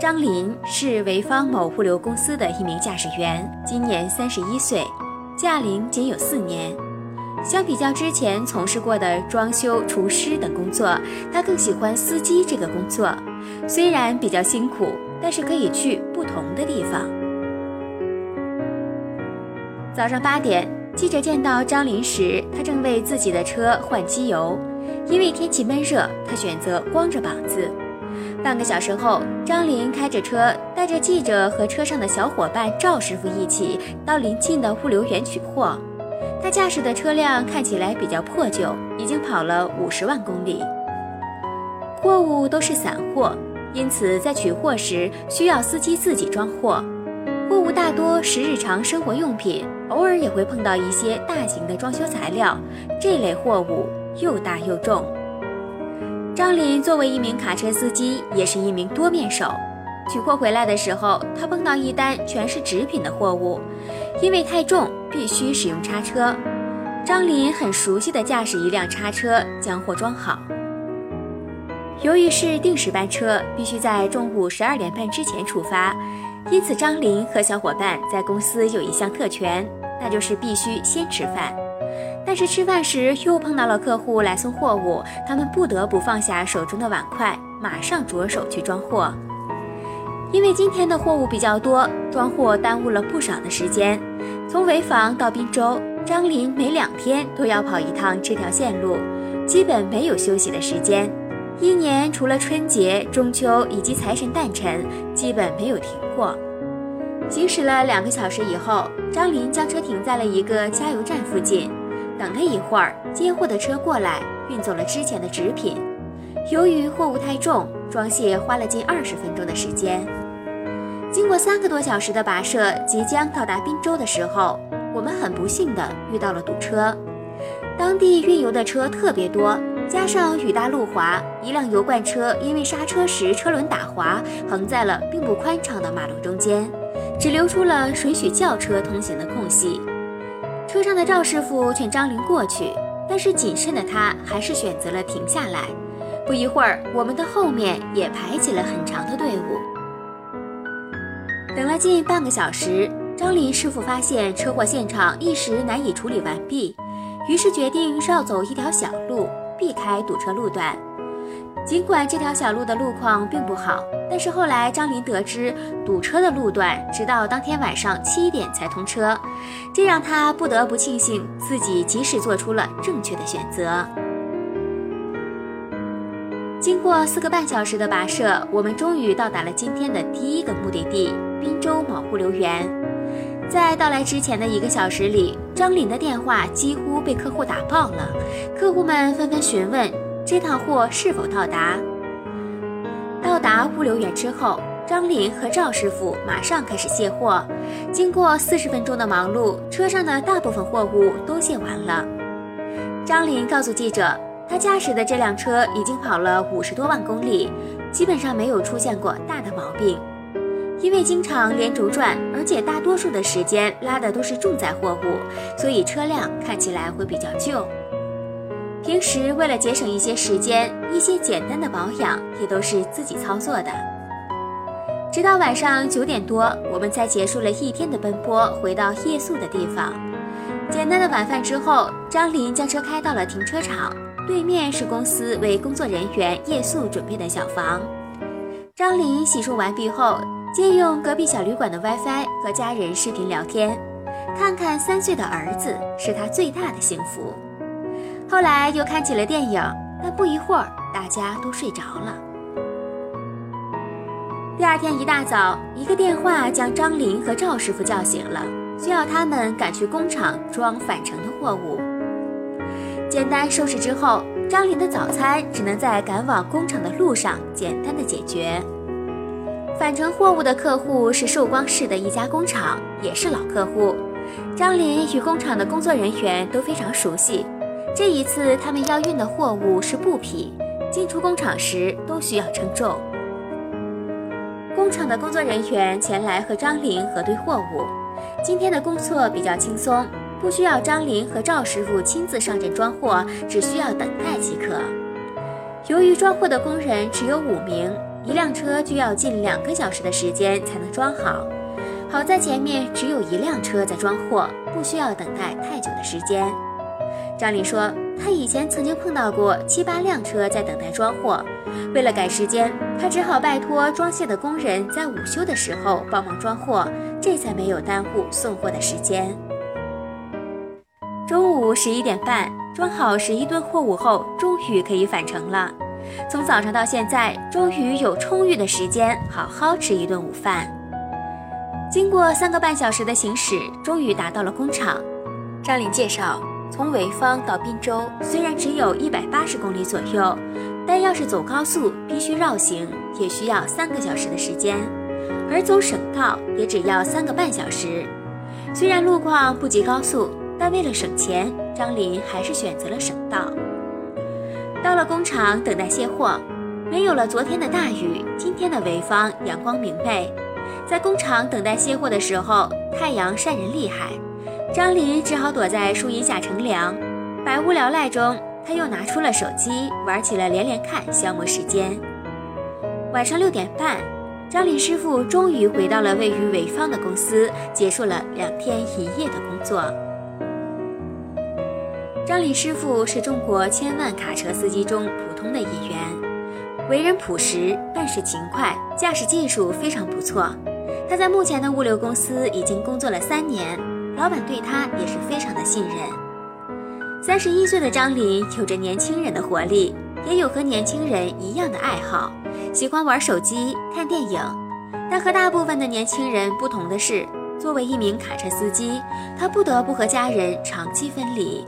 张林是潍坊某物流公司的一名驾驶员，今年三十一岁，驾龄仅有四年。相比较之前从事过的装修、厨师等工作，他更喜欢司机这个工作。虽然比较辛苦，但是可以去不同的地方。早上八点。记者见到张林时，他正为自己的车换机油。因为天气闷热，他选择光着膀子。半个小时后，张林开着车，带着记者和车上的小伙伴赵师傅一起到临近的物流园取货。他驾驶的车辆看起来比较破旧，已经跑了五十万公里。货物都是散货，因此在取货时需要司机自己装货。货物大多是日常生活用品。偶尔也会碰到一些大型的装修材料，这类货物又大又重。张林作为一名卡车司机，也是一名多面手。取货回来的时候，他碰到一单全是纸品的货物，因为太重，必须使用叉车。张林很熟悉地驾驶一辆叉车将货装好。由于是定时班车，必须在中午十二点半之前出发，因此张林和小伙伴在公司有一项特权。那就是必须先吃饭，但是吃饭时又碰到了客户来送货物，他们不得不放下手中的碗筷，马上着手去装货。因为今天的货物比较多，装货耽误了不少的时间。从潍坊到滨州，张林每两天都要跑一趟这条线路，基本没有休息的时间。一年除了春节、中秋以及财神诞辰，基本没有停过。行驶了两个小时以后，张林将车停在了一个加油站附近，等了一会儿，接货的车过来运走了之前的纸品。由于货物太重，装卸花了近二十分钟的时间。经过三个多小时的跋涉，即将到达滨州的时候，我们很不幸的遇到了堵车。当地运油的车特别多，加上雨大路滑，一辆油罐车因为刹车时车轮打滑，横在了并不宽敞的马路中间。只留出了水许轿车通行的空隙，车上的赵师傅劝张林过去，但是谨慎的他还是选择了停下来。不一会儿，我们的后面也排起了很长的队伍。等了近半个小时，张林师傅发现车祸现场一时难以处理完毕，于是决定绕走一条小路，避开堵车路段。尽管这条小路的路况并不好，但是后来张林得知堵车的路段直到当天晚上七点才通车，这让他不得不庆幸自己及时做出了正确的选择。经过四个半小时的跋涉，我们终于到达了今天的第一个目的地——滨州某物流园。在到来之前的一个小时里，张林的电话几乎被客户打爆了，客户们纷纷询问。这趟货是否到达？到达物流园之后，张林和赵师傅马上开始卸货。经过四十分钟的忙碌，车上的大部分货物都卸完了。张林告诉记者，他驾驶的这辆车已经跑了五十多万公里，基本上没有出现过大的毛病。因为经常连轴转，而且大多数的时间拉的都是重载货物，所以车辆看起来会比较旧。平时为了节省一些时间，一些简单的保养也都是自己操作的。直到晚上九点多，我们才结束了一天的奔波，回到夜宿的地方。简单的晚饭之后，张林将车开到了停车场，对面是公司为工作人员夜宿准备的小房。张林洗漱完毕后，借用隔壁小旅馆的 WiFi 和家人视频聊天，看看三岁的儿子是他最大的幸福。后来又看起了电影，但不一会儿大家都睡着了。第二天一大早，一个电话将张林和赵师傅叫醒了，需要他们赶去工厂装返程的货物。简单收拾之后，张林的早餐只能在赶往工厂的路上简单的解决。返程货物的客户是寿光市的一家工厂，也是老客户。张林与工厂的工作人员都非常熟悉。这一次他们要运的货物是布匹，进出工厂时都需要称重。工厂的工作人员前来和张林核对货物。今天的工作比较轻松，不需要张林和赵师傅亲自上阵装货，只需要等待即可。由于装货的工人只有五名，一辆车就要近两个小时的时间才能装好。好在前面只有一辆车在装货，不需要等待太久的时间。张林说，他以前曾经碰到过七八辆车在等待装货，为了赶时间，他只好拜托装卸的工人在午休的时候帮忙装货，这才没有耽误送货的时间。中午十一点半，装好十一吨货物后，终于可以返程了。从早上到现在，终于有充裕的时间好好吃一顿午饭。经过三个半小时的行驶，终于达到了工厂。张林介绍。从潍坊到滨州虽然只有一百八十公里左右，但要是走高速必须绕行，也需要三个小时的时间；而走省道也只要三个半小时。虽然路况不及高速，但为了省钱，张林还是选择了省道。到了工厂等待卸货，没有了昨天的大雨，今天的潍坊阳光明媚。在工厂等待卸货的时候，太阳晒人厉害。张林只好躲在树荫下乘凉，百无聊赖中，他又拿出了手机，玩起了连连看，消磨时间。晚上六点半，张林师傅终于回到了位于潍坊的公司，结束了两天一夜的工作。张林师傅是中国千万卡车司机中普通的一员，为人朴实，办事勤快，驾驶技术非常不错。他在目前的物流公司已经工作了三年。老板对他也是非常的信任。三十一岁的张林有着年轻人的活力，也有和年轻人一样的爱好，喜欢玩手机、看电影。但和大部分的年轻人不同的是，作为一名卡车司机，他不得不和家人长期分离。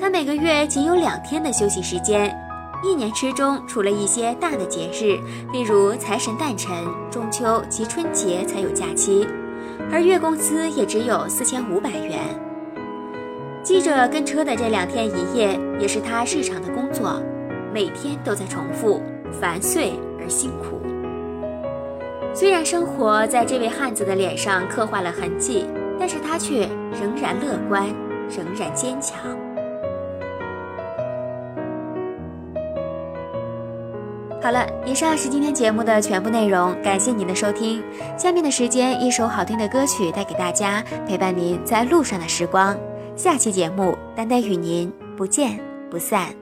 他每个月仅有两天的休息时间，一年之中除了一些大的节日，例如财神诞辰、中秋及春节才有假期。而月工资也只有四千五百元。记者跟车的这两天一夜，也是他日常的工作，每天都在重复，烦碎而辛苦。虽然生活在这位汉子的脸上刻画了痕迹，但是他却仍然乐观，仍然坚强。好了，以上是今天节目的全部内容，感谢您的收听。下面的时间，一首好听的歌曲带给大家，陪伴您在路上的时光。下期节目，丹丹与您不见不散。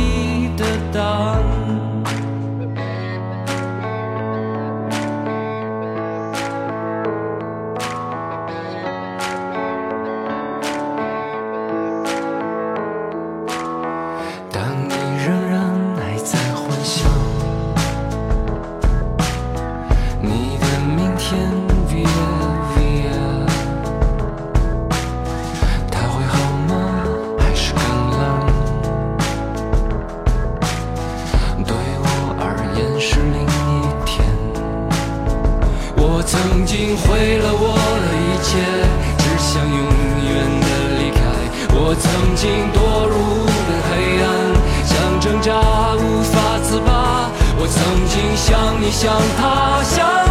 我曾经像你，像他，像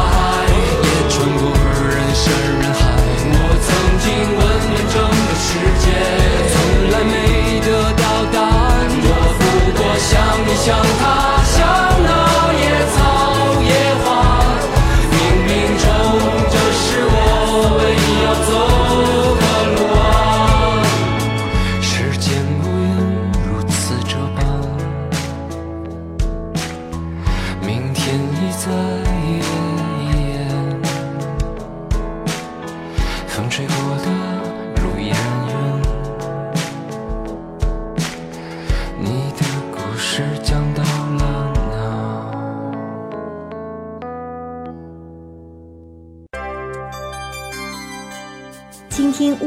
在意